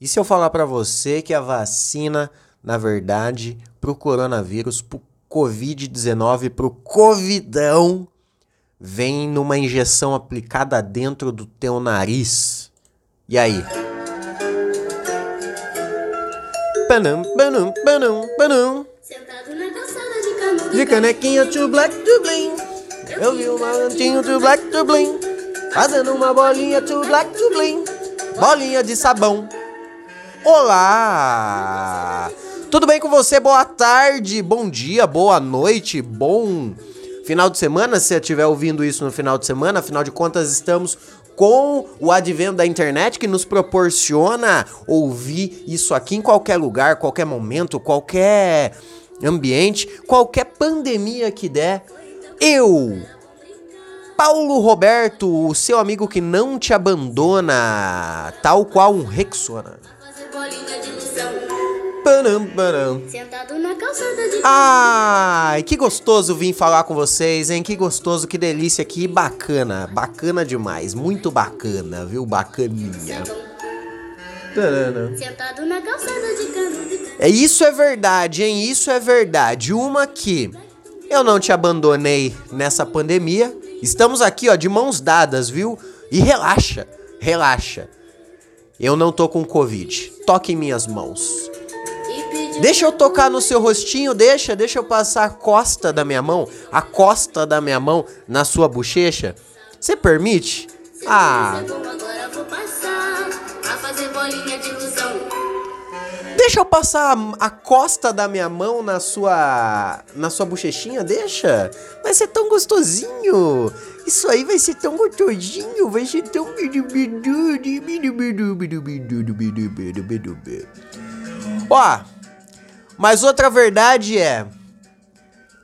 E se eu falar para você que a vacina, na verdade, pro coronavírus, pro Covid-19, pro Covidão, vem numa injeção aplicada dentro do teu nariz? E aí? Panam, panam, panam, panam. Sentado na calçada de De canequinha to black to bling. Eu vi um malantinho to black to bling. Fazendo uma bolinha to black to bling. Bolinha de sabão. Olá! Tudo bem com você? Boa tarde, bom dia, boa noite, bom final de semana, se você estiver ouvindo isso no final de semana, afinal de contas estamos com o advento da internet que nos proporciona ouvir isso aqui em qualquer lugar, qualquer momento, qualquer ambiente, qualquer pandemia que der. Eu, Paulo Roberto, o seu amigo que não te abandona, tal qual um Rexona. Param, param. Sentado na calçada de Ai, que gostoso vir falar com vocês, hein? Que gostoso, que delícia, que bacana. Bacana demais, muito bacana, viu? Bacaninha. Tarana. Sentado na calçada de cano de cano É isso é verdade, hein? Isso é verdade. Uma que eu não te abandonei nessa pandemia. Estamos aqui, ó, de mãos dadas, viu? E relaxa, relaxa. Eu não tô com covid. Toque em minhas mãos. Deixa eu tocar no seu rostinho, deixa, deixa eu passar a costa da minha mão, a costa da minha mão na sua bochecha. Você permite? Ah, deixa eu passar a, a costa da minha mão na sua na sua bochechinha, deixa. Vai ser tão gostosinho. Isso aí vai ser tão gostosinho, vai ser tão Ó, mas outra verdade é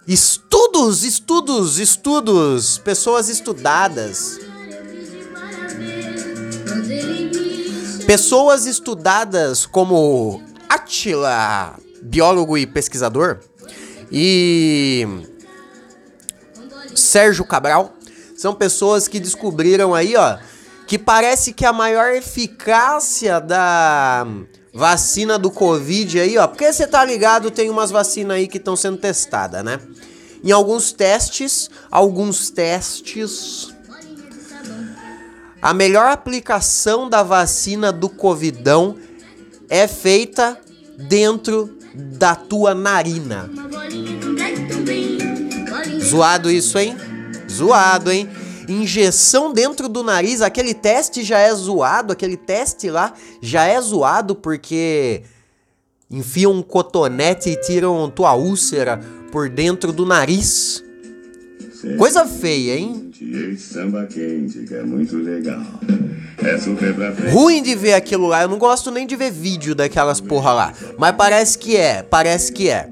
estudos, estudos, estudos, pessoas estudadas. Pessoas estudadas como Attila, biólogo e pesquisador, e Sérgio Cabral, são pessoas que descobriram aí, ó, que parece que a maior eficácia da vacina do Covid aí, ó, porque você tá ligado, tem umas vacinas aí que estão sendo testadas, né? Em alguns testes, alguns testes a melhor aplicação da vacina do Covidão é feita dentro da tua narina. Zoado isso, hein? Zoado, hein? Injeção dentro do nariz, aquele teste já é zoado, aquele teste lá já é zoado porque enfiam um cotonete e tiram tua úlcera por dentro do nariz. Coisa feia, hein? Samba quente, que é muito legal. É super pra frente. Ruim de ver aquilo lá. Eu não gosto nem de ver vídeo daquelas porra lá. Mas parece que é, parece que é.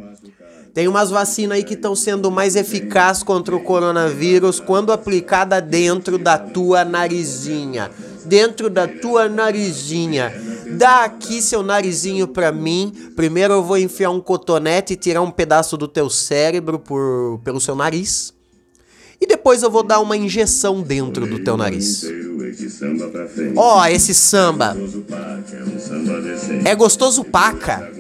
Tem umas vacinas aí que estão sendo mais eficazes contra o coronavírus quando aplicada dentro da tua narizinha. Dentro da tua narizinha. Dá aqui seu narizinho pra mim. Primeiro eu vou enfiar um cotonete e tirar um pedaço do teu cérebro por, pelo seu nariz. E depois eu vou dar uma injeção dentro do teu nariz. Ó, esse samba. Gostoso Paca, é samba decente. É gostoso paca.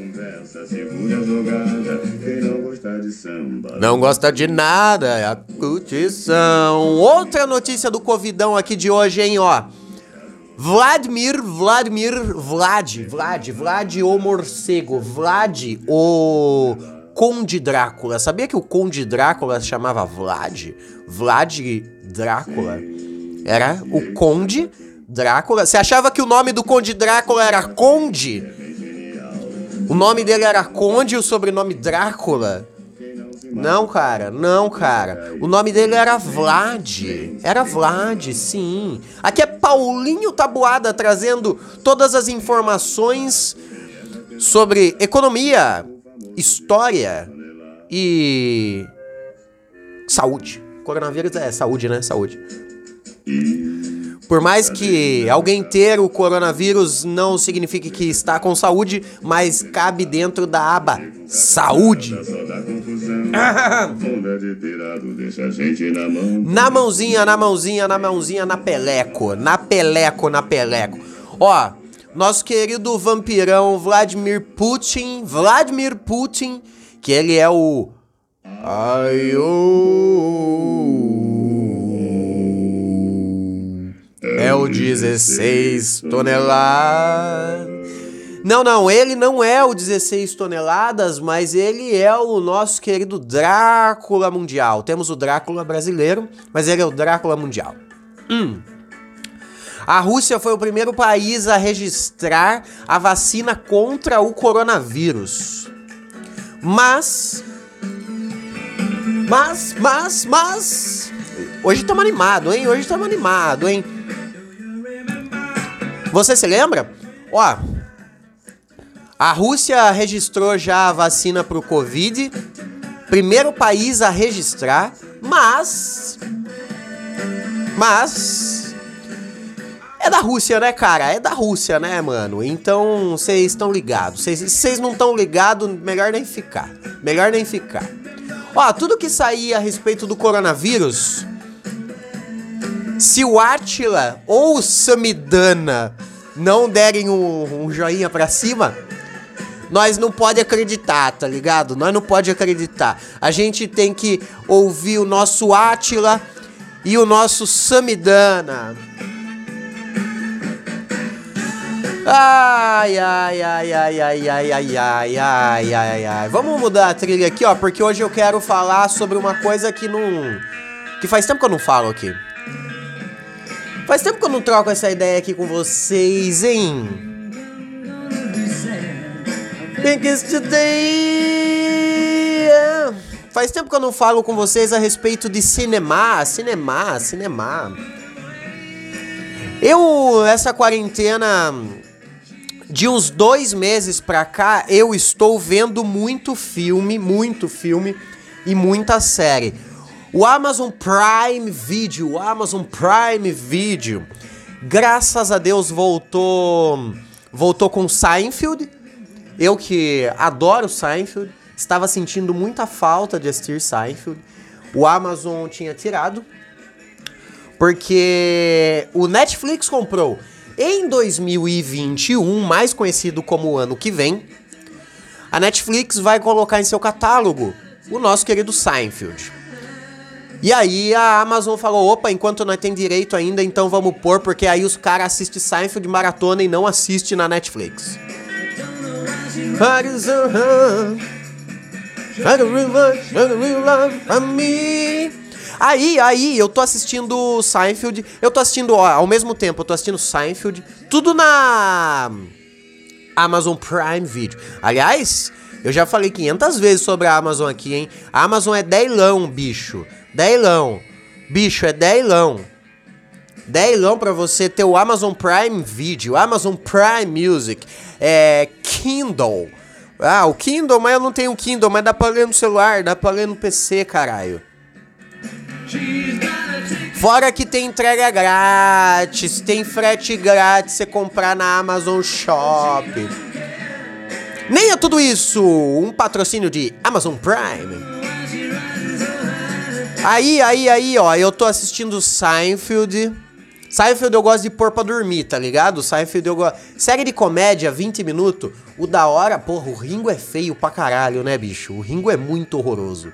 Conversa, segura a jogada. Quem não gostar de samba. Não gosta de nada, é a curtição. Outra notícia do Covidão aqui de hoje, hein, ó. Vladimir, Vladimir, Vlad, Vlad, Vlad o morcego, Vlad o Conde Drácula. Sabia que o Conde Drácula se chamava Vlad? Vlad Drácula. Era o Conde Drácula. Você achava que o nome do Conde Drácula era Conde? O nome dele era Conde e o sobrenome Drácula? Não, cara, não, cara. O nome dele era Vlad. Era Vlad, sim. Aqui é Paulinho Tabuada trazendo todas as informações sobre economia, história e saúde. Coronavírus é saúde, né? Saúde. Por mais que alguém ter o coronavírus não signifique que está com saúde, mas cabe dentro da aba saúde. Na mão. Na mãozinha, na mãozinha, na mãozinha, na peleco. Na peleco, na peleco. Ó, nosso querido vampirão Vladimir Putin, Vladimir Putin, que ele é o Aiô. É o 16 toneladas. Não, não, ele não é o 16 toneladas, mas ele é o nosso querido Drácula mundial. Temos o Drácula brasileiro, mas ele é o Drácula mundial. Hum. A Rússia foi o primeiro país a registrar a vacina contra o coronavírus. Mas. Mas, mas, mas. Hoje estamos animado, hein? Hoje estamos animado, hein? Você se lembra? Ó, a Rússia registrou já a vacina para o Covid, primeiro país a registrar, mas. Mas. É da Rússia, né, cara? É da Rússia, né, mano? Então, vocês estão ligados. Vocês não estão ligados, melhor nem ficar. Melhor nem ficar. Ó, tudo que sair a respeito do coronavírus. Se o Atila ou o Samidana não derem um, um joinha pra cima, nós não pode acreditar, tá ligado? Nós não pode acreditar. A gente tem que ouvir o nosso Atila e o nosso Samidana. Ai, ai, ai, ai, ai, ai, ai, ai, ai, ai, ai. Vamos mudar a trilha aqui, ó, porque hoje eu quero falar sobre uma coisa que não. que faz tempo que eu não falo aqui. Faz tempo que eu não troco essa ideia aqui com vocês, hein? Faz tempo que eu não falo com vocês a respeito de cinema, cinema, cinema. Eu, essa quarentena de uns dois meses pra cá, eu estou vendo muito filme, muito filme e muita série. O Amazon Prime Video, o Amazon Prime Video, graças a Deus voltou, voltou com Seinfeld. Eu que adoro Seinfeld, estava sentindo muita falta de assistir Seinfeld. O Amazon tinha tirado, porque o Netflix comprou em 2021, mais conhecido como o ano que vem. A Netflix vai colocar em seu catálogo o nosso querido Seinfeld. E aí a Amazon falou: opa, enquanto nós tem direito ainda, então vamos pôr, porque aí os caras assistem Seinfeld maratona e não assistem na Netflix. Aí, aí, eu tô assistindo Seinfeld, eu tô assistindo, ó, ao mesmo tempo, eu tô assistindo Seinfeld, tudo na Amazon Prime Video. Aliás, eu já falei 500 vezes sobre a Amazon aqui, hein? A Amazon é deilão, bicho. Deilão. Bicho, é deilão. Deilão pra você ter o Amazon Prime Video, Amazon Prime Music, é Kindle. Ah, o Kindle, mas eu não tenho Kindle, mas dá pra ler no celular, dá pra ler no PC, caralho. Fora que tem entrega grátis, tem frete grátis você comprar na Amazon Shop. Nem é tudo isso, um patrocínio de Amazon Prime. Aí, aí, aí, ó, eu tô assistindo Seinfeld. Seinfeld eu gosto de pôr pra dormir, tá ligado? Seinfeld eu gosto. Série de comédia, 20 minutos. O da hora, porra, o Ringo é feio pra caralho, né, bicho? O Ringo é muito horroroso.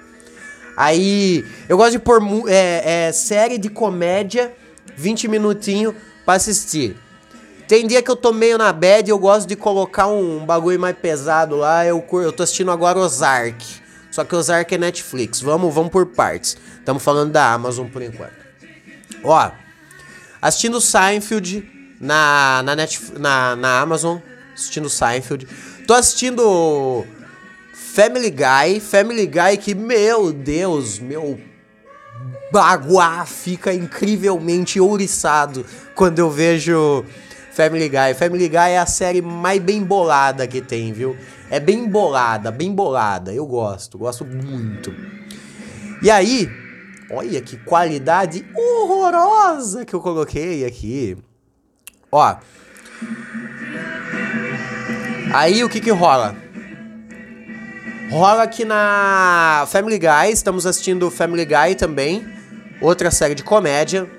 Aí, eu gosto de pôr é, é, série de comédia, 20 minutinhos pra assistir. Tem dia que eu tô meio na bad e eu gosto de colocar um bagulho mais pesado lá. Eu, eu tô assistindo agora Ozark. Só que Ozark é Netflix. Vamos, vamos por partes. Estamos falando da Amazon por enquanto. Ó, assistindo Seinfeld na, na, Netf na, na Amazon. Assistindo Seinfeld. Tô assistindo Family Guy. Family Guy que, meu Deus, meu baguá fica incrivelmente ouriçado quando eu vejo Family Guy. Family Guy é a série mais bem bolada que tem, viu? É bem bolada, bem bolada. Eu gosto, gosto muito. E aí, olha que qualidade horrorosa que eu coloquei aqui. Ó. Aí o que que rola? Rola aqui na Family Guy, estamos assistindo Family Guy também, outra série de comédia.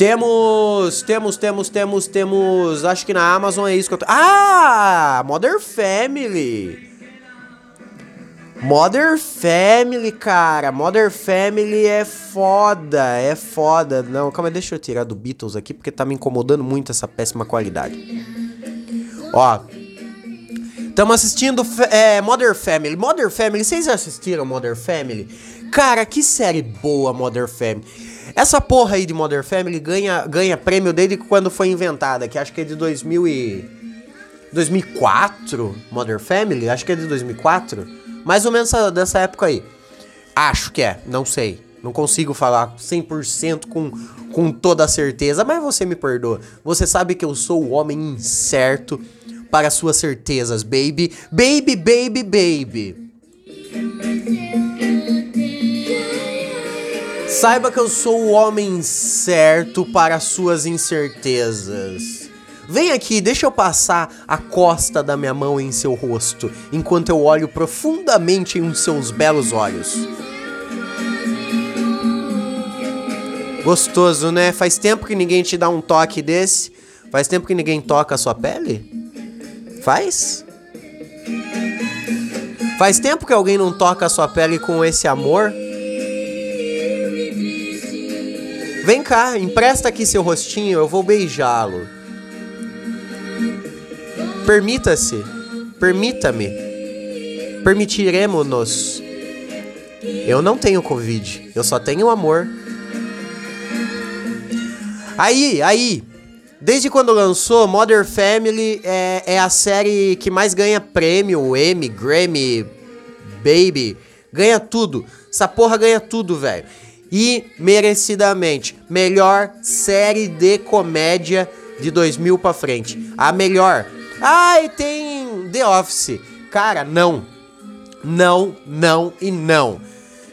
Temos, temos, temos, temos, temos. Acho que na Amazon é isso que eu tô. Ah! Modern Family! Modern Family, cara. Modern Family é foda, é foda. Não, calma, deixa eu tirar do Beatles aqui porque tá me incomodando muito essa péssima qualidade. Ó. Estamos assistindo é, Modern Family. Modern Family, vocês assistiram Modern Family? Cara, que série boa Modern Family. Essa porra aí de Modern Family ganha, ganha prêmio desde quando foi inventada, que acho que é de 2000 e... 2004, Modern Family? Acho que é de 2004. Mais ou menos dessa época aí. Acho que é, não sei. Não consigo falar 100% com, com toda a certeza, mas você me perdoa. Você sabe que eu sou o homem incerto para suas certezas, baby. Baby, baby, baby. Saiba que eu sou o homem certo para suas incertezas. Vem aqui, deixa eu passar a costa da minha mão em seu rosto, enquanto eu olho profundamente em seus belos olhos. Gostoso, né? Faz tempo que ninguém te dá um toque desse. Faz tempo que ninguém toca a sua pele? Faz? Faz tempo que alguém não toca a sua pele com esse amor? Vem cá, empresta aqui seu rostinho, eu vou beijá-lo. Permita-se, permita-me, permitiremos-nos. Eu não tenho Covid, eu só tenho amor. Aí, aí, desde quando lançou, Modern Family é, é a série que mais ganha prêmio, Emmy, Grammy, Baby, ganha tudo. Essa porra ganha tudo, velho. E merecidamente, melhor série de comédia de 2000 para frente. A melhor Ai, tem The Office. Cara, não. Não, não e não.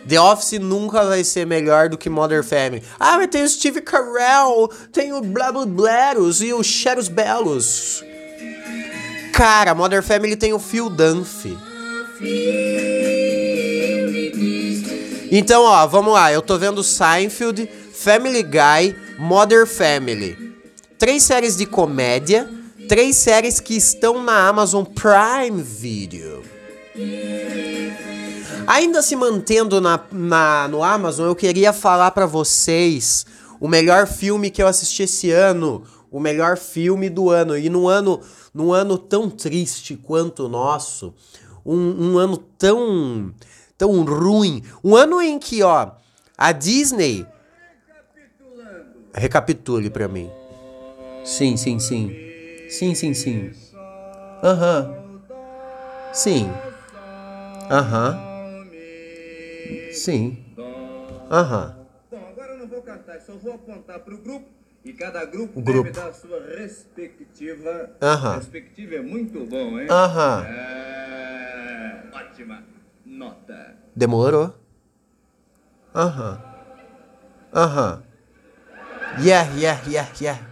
The Office nunca vai ser melhor do que Modern Family. Ah, mas tem o Steve Carell, tem o Blaros e o Shadows Belos. Cara, Modern Family tem o Phil Dunphy. Então, ó, vamos lá. Eu tô vendo Seinfeld, Family Guy, Modern Family. Três séries de comédia três séries que estão na Amazon Prime Video. Ainda se mantendo na, na, no Amazon, eu queria falar para vocês o melhor filme que eu assisti esse ano, o melhor filme do ano. E num ano, num ano tão triste quanto o nosso, um, um ano tão, tão ruim, um ano em que, ó, a Disney... Recapitule para mim. Sim, sim, sim. Sim, sim, sim. Aham. Uhum. Sim. Aham. Uhum. Sim. Aham. Uhum. Bom, agora eu não vou cantar, só vou apontar pro grupo e cada grupo, grupo. deve dar a sua respectiva. Aham. Respectiva é muito bom, hein? Aham. É... Ótima nota. Demorou. Aham. Aham. Yeah, yeah, yeah, yeah.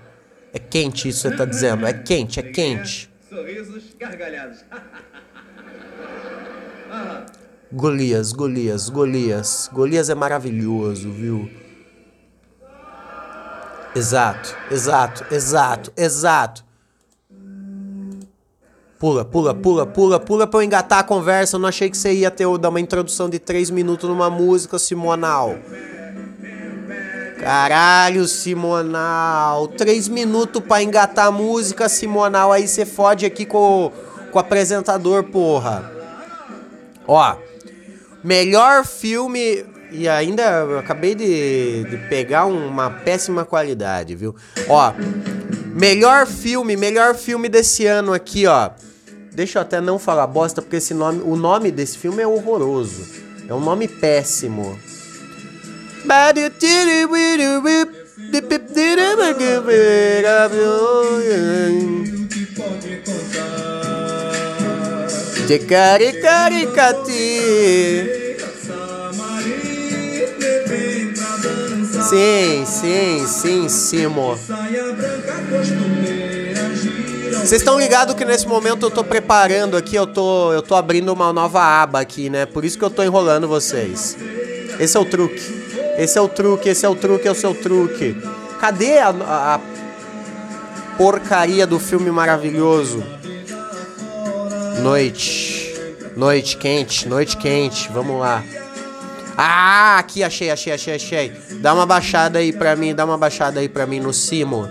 É quente isso que você tá dizendo. É quente, é quente. Sorrisos, gargalhados. Golias, Golias, Golias. Golias é maravilhoso, viu? Exato, exato, exato, exato. Pula, pula, pula, pula, pula pra eu engatar a conversa. Eu não achei que você ia ter dar uma introdução de três minutos numa música simonal. Caralho, Simonal. Três minutos pra engatar a música, Simonal. Aí você fode aqui com, com o apresentador, porra. Ó. Melhor filme. E ainda eu acabei de, de pegar uma péssima qualidade, viu? Ó. Melhor filme, melhor filme desse ano aqui, ó. Deixa eu até não falar bosta, porque esse nome, o nome desse filme é horroroso. É um nome péssimo. De caricaricati. Sim, sim, sim, Simo. Vocês estão ligados que nesse momento eu tô preparando aqui, eu tô, eu tô abrindo uma nova aba aqui, né? Por isso que eu tô enrolando vocês. Esse é o truque. Esse é o truque, esse é o truque, é o truque. Cadê a, a porcaria do filme maravilhoso? Noite. Noite quente, noite quente. Vamos lá. Ah, aqui achei, achei, achei, achei. Dá uma baixada aí pra mim, dá uma baixada aí pra mim no Simo.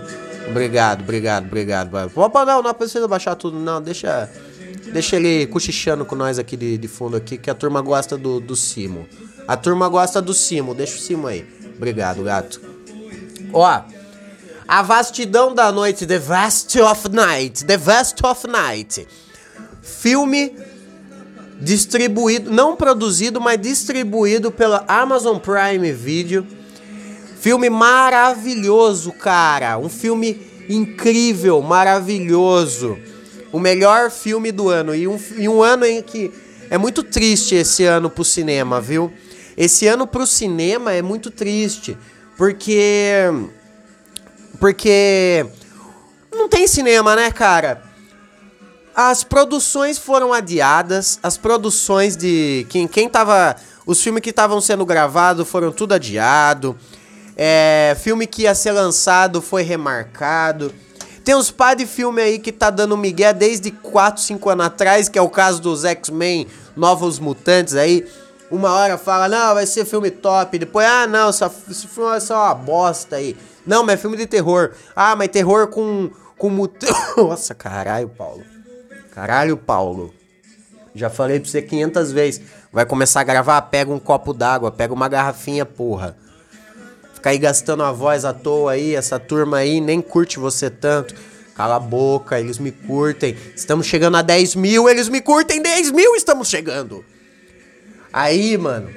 Obrigado, obrigado, obrigado. Opa, não, não precisa baixar tudo, não. Deixa, deixa ele cochichando com nós aqui de, de fundo aqui, que a turma gosta do, do Simo. A turma gosta do Simo, deixa o Simo aí. Obrigado, gato. Ó, a vastidão da noite, The Vast of Night, The Vast of Night. Filme distribuído, não produzido, mas distribuído pela Amazon Prime Video. Filme maravilhoso, cara. Um filme incrível, maravilhoso. O melhor filme do ano. E um, e um ano em que é muito triste esse ano pro cinema, viu? Esse ano pro cinema é muito triste. Porque. Porque. Não tem cinema, né, cara? As produções foram adiadas. As produções de. Quem, quem tava. Os filmes que estavam sendo gravados foram tudo adiado. É, filme que ia ser lançado foi remarcado. Tem uns par de filme aí que tá dando migué desde 4, 5 anos atrás, que é o caso dos X-Men Novos Mutantes aí. Uma hora fala, não, vai ser filme top. Depois, ah, não, essa, esse filme vai ser uma bosta aí. Não, mas é filme de terror. Ah, mas terror com, com mutante. Nossa, caralho, Paulo. Caralho, Paulo. Já falei pra você 500 vezes. Vai começar a gravar, pega um copo d'água, pega uma garrafinha, porra. Aí gastando a voz à toa aí, essa turma aí nem curte você tanto. Cala a boca, eles me curtem. Estamos chegando a 10 mil, eles me curtem 10 mil, estamos chegando. Aí, mano.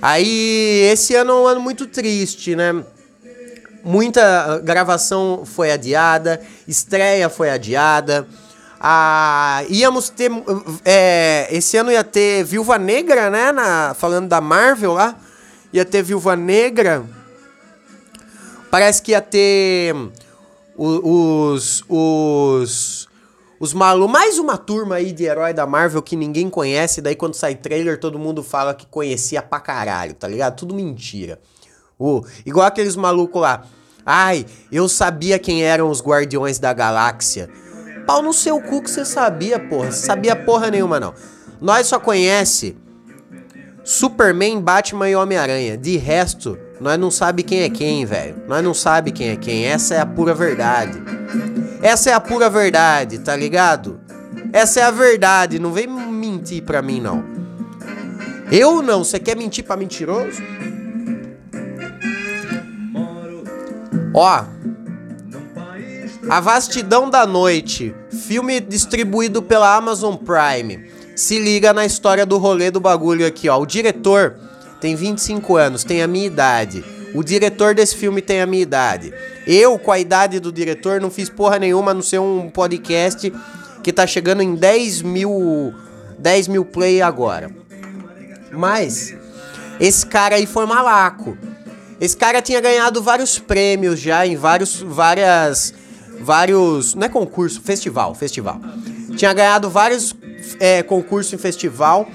Aí, esse ano é um ano muito triste, né? Muita gravação foi adiada, estreia foi adiada. Ah, íamos ter. É, esse ano ia ter Viúva Negra, né? Na, falando da Marvel lá. Ia ter Viúva Negra. Parece que ia ter os. Os. Os malu mais uma turma aí de herói da Marvel que ninguém conhece, daí quando sai trailer todo mundo fala que conhecia pra caralho, tá ligado? Tudo mentira. Uh, igual aqueles malucos lá. Ai, eu sabia quem eram os Guardiões da Galáxia. Pau no seu cu que você sabia, porra. Sabia porra nenhuma, não. Nós só conhece Superman, Batman e Homem-Aranha. De resto, nós não sabe quem é quem, velho. Nós não sabe quem é quem. Essa é a pura verdade. Essa é a pura verdade, tá ligado? Essa é a verdade. Não vem mentir pra mim, não. Eu não. Você quer mentir pra mentiroso? Ó. A Vastidão da Noite. Filme distribuído pela Amazon Prime. Se liga na história do rolê do bagulho aqui, ó. O diretor tem 25 anos, tem a minha idade. O diretor desse filme tem a minha idade. Eu, com a idade do diretor, não fiz porra nenhuma a não ser um podcast que tá chegando em 10 mil, 10 mil play agora. Mas, esse cara aí foi malaco. Esse cara tinha ganhado vários prêmios já em vários, várias, vários, não é concurso, festival, festival. Tinha ganhado vários é, concursos em festival.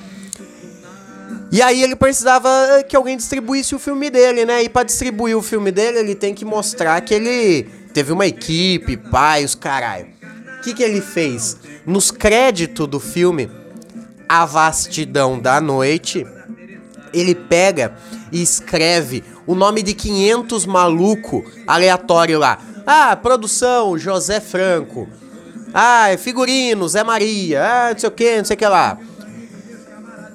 E aí ele precisava que alguém distribuísse o filme dele, né? E para distribuir o filme dele, ele tem que mostrar que ele teve uma equipe, pai, os caralho. O que, que ele fez? Nos créditos do filme A Vastidão da Noite, ele pega e escreve o nome de 500 maluco aleatório lá. Ah, produção, José Franco. Ah, figurino, Zé Maria. Ah, não sei o que, não sei o que lá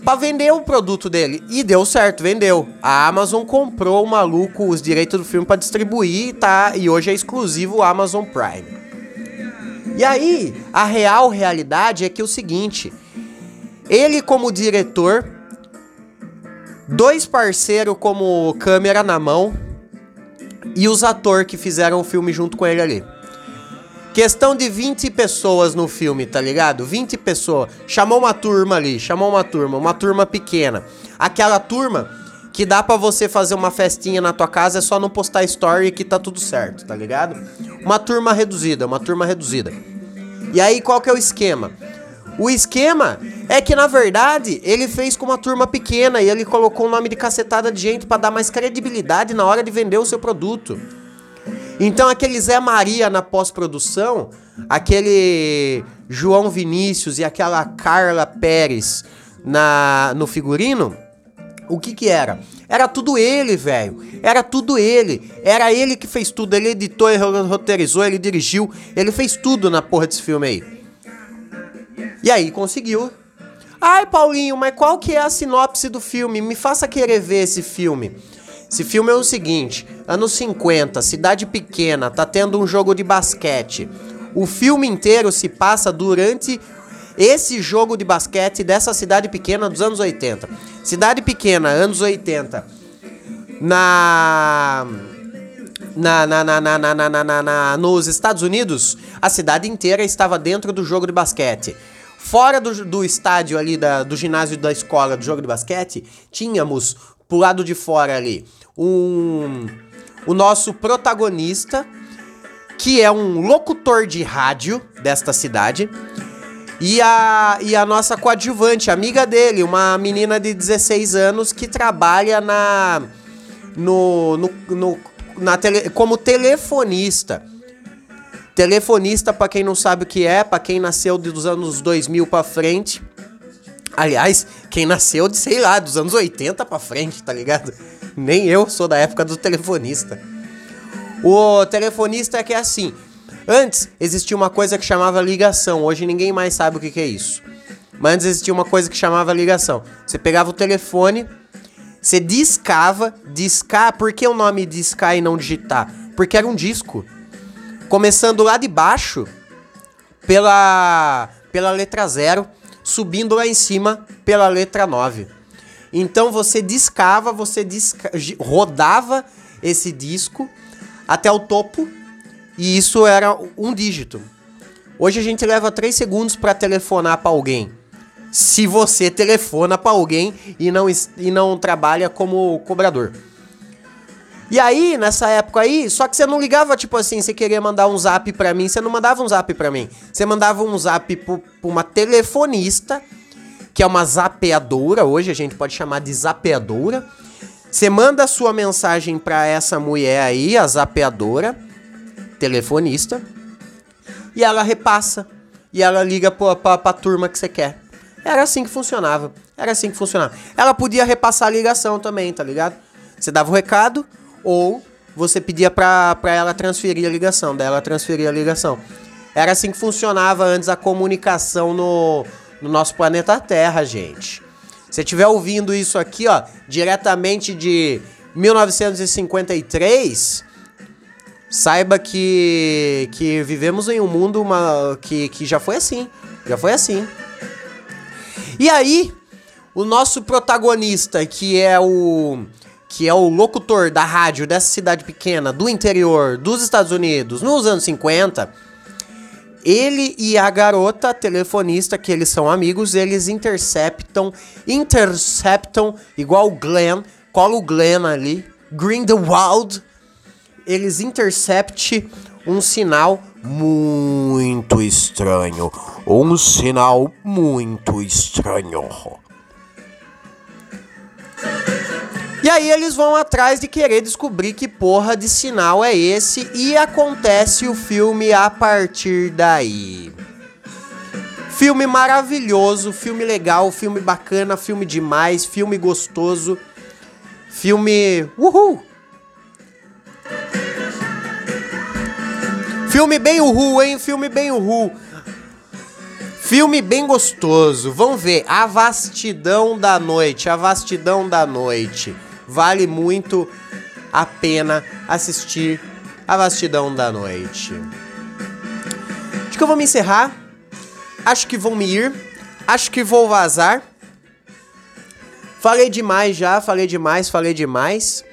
para vender o produto dele. E deu certo, vendeu. A Amazon comprou o maluco os direitos do filme para distribuir, tá? E hoje é exclusivo Amazon Prime. E aí, a real realidade é que é o seguinte, ele como diretor, dois parceiros como câmera na mão e os atores que fizeram o filme junto com ele ali. Questão de 20 pessoas no filme, tá ligado? 20 pessoas. Chamou uma turma ali, chamou uma turma, uma turma pequena. Aquela turma que dá para você fazer uma festinha na tua casa é só não postar story que tá tudo certo, tá ligado? Uma turma reduzida, uma turma reduzida. E aí qual que é o esquema? O esquema é que na verdade ele fez com uma turma pequena e ele colocou o nome de cacetada de gente para dar mais credibilidade na hora de vender o seu produto. Então aquele Zé Maria na pós-produção, aquele João Vinícius e aquela Carla Pérez na no figurino, o que que era? Era tudo ele, velho. Era tudo ele. Era ele que fez tudo. Ele editou, ele roteirizou, ele dirigiu. Ele fez tudo na porra desse filme aí. E aí conseguiu. Ai, Paulinho, mas qual que é a sinopse do filme? Me faça querer ver esse filme. Esse filme é o seguinte: anos 50, cidade pequena, tá tendo um jogo de basquete. O filme inteiro se passa durante esse jogo de basquete dessa cidade pequena dos anos 80. Cidade pequena, anos 80. Na na, na, na, na, na, na, na, na, nos Estados Unidos, a cidade inteira estava dentro do jogo de basquete. Fora do, do estádio ali, da, do ginásio da escola do jogo de basquete, tínhamos pro lado de fora ali um, o nosso protagonista, que é um locutor de rádio desta cidade. E a, e a nossa coadjuvante, amiga dele, uma menina de 16 anos que trabalha na no, no, no na tele, como telefonista. Telefonista, para quem não sabe o que é, para quem nasceu dos anos 2000 para frente. Aliás, quem nasceu de, sei lá, dos anos 80 para frente, tá ligado? Nem eu sou da época do telefonista. O telefonista é que é assim. Antes existia uma coisa que chamava ligação. Hoje ninguém mais sabe o que, que é isso. Mas antes existia uma coisa que chamava ligação. Você pegava o telefone, você discava, discar, por que o nome discar e não digitar? Porque era um disco. Começando lá de baixo, pela, pela letra 0, subindo lá em cima pela letra 9. Então você discava, você disca, rodava esse disco até o topo e isso era um dígito. Hoje a gente leva 3 segundos para telefonar para alguém se você telefona para alguém e não, e não trabalha como cobrador. E aí, nessa época aí, só que você não ligava, tipo assim, você queria mandar um zap pra mim, você não mandava um zap pra mim. Você mandava um zap pra uma telefonista, que é uma zapeadora, hoje a gente pode chamar de zapeadora. Você manda a sua mensagem pra essa mulher aí, a zapeadora, telefonista, e ela repassa. E ela liga pra, pra, pra turma que você quer. Era assim que funcionava. Era assim que funcionava. Ela podia repassar a ligação também, tá ligado? Você dava o recado ou você pedia pra, pra ela transferir a ligação. Daí ela transferia a ligação. Era assim que funcionava antes a comunicação no, no nosso planeta Terra, gente. Se estiver ouvindo isso aqui, ó, diretamente de 1953, saiba que, que vivemos em um mundo uma, que, que já foi assim. Já foi assim. E aí, o nosso protagonista, que é o que é o locutor da rádio dessa cidade pequena do interior dos Estados Unidos nos anos 50, ele e a garota telefonista, que eles são amigos, eles interceptam, interceptam, igual o Glenn, cola o Glenn ali, Grindelwald, eles interceptam um sinal muito estranho. Um sinal muito estranho. Aí eles vão atrás de querer descobrir que porra de sinal é esse e acontece o filme a partir daí. Filme maravilhoso, filme legal, filme bacana, filme demais, filme gostoso, filme uhul. Filme bem uhul, hein? Filme bem uhul. Filme bem gostoso. Vamos ver. A Vastidão da Noite. A Vastidão da Noite. Vale muito a pena assistir A Vastidão da Noite. Acho que eu vou me encerrar. Acho que vou me ir. Acho que vou vazar. Falei demais já, falei demais, falei demais.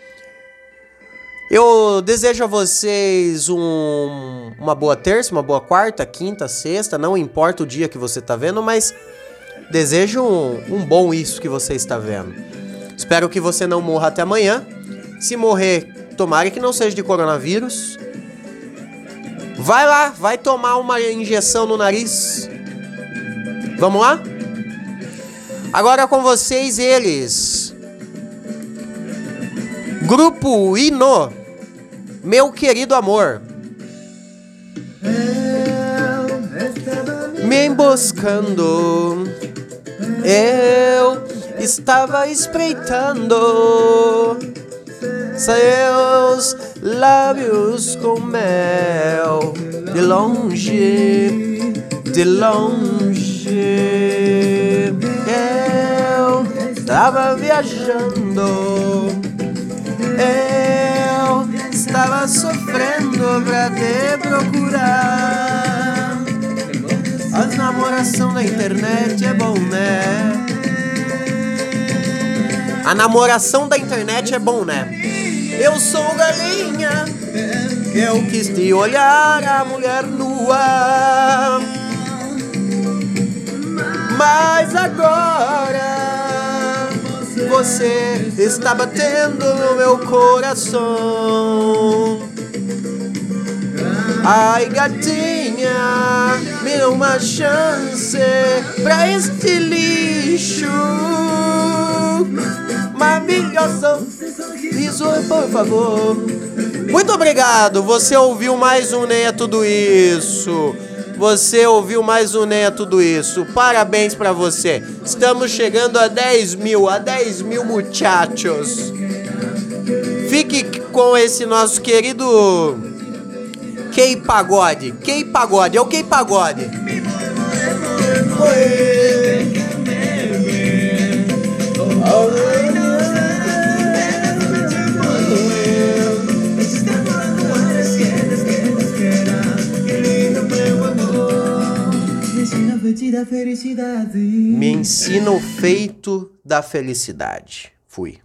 Eu desejo a vocês um, uma boa terça, uma boa quarta, quinta, sexta, não importa o dia que você está vendo, mas desejo um, um bom isso que você está vendo. Espero que você não morra até amanhã. Se morrer, tomara que não seja de coronavírus. Vai lá, vai tomar uma injeção no nariz. Vamos lá? Agora com vocês eles. Grupo Ino Meu querido amor. Me emboscando. Eu estava espreitando seus lábios com mel de longe, de longe. Eu estava viajando, eu estava sofrendo pra te procurar. As namoração na internet é bom, né? A namoração da internet é bom, né? Eu sou galinha, eu quis te olhar, a mulher nua. Mas agora você está batendo no meu coração. Ai, gatinha, me dá uma chance pra este lixo maravilhoso. Isso, por favor. Muito obrigado. Você ouviu mais um Nem é Tudo Isso. Você ouviu mais um Nem é Tudo Isso. Parabéns pra você. Estamos chegando a 10 mil, a 10 mil muchachos. Fique com esse nosso querido Kei Pagode. Kei Pagode, é o Kei Pagode. Me ensina o feito da felicidade. Fui.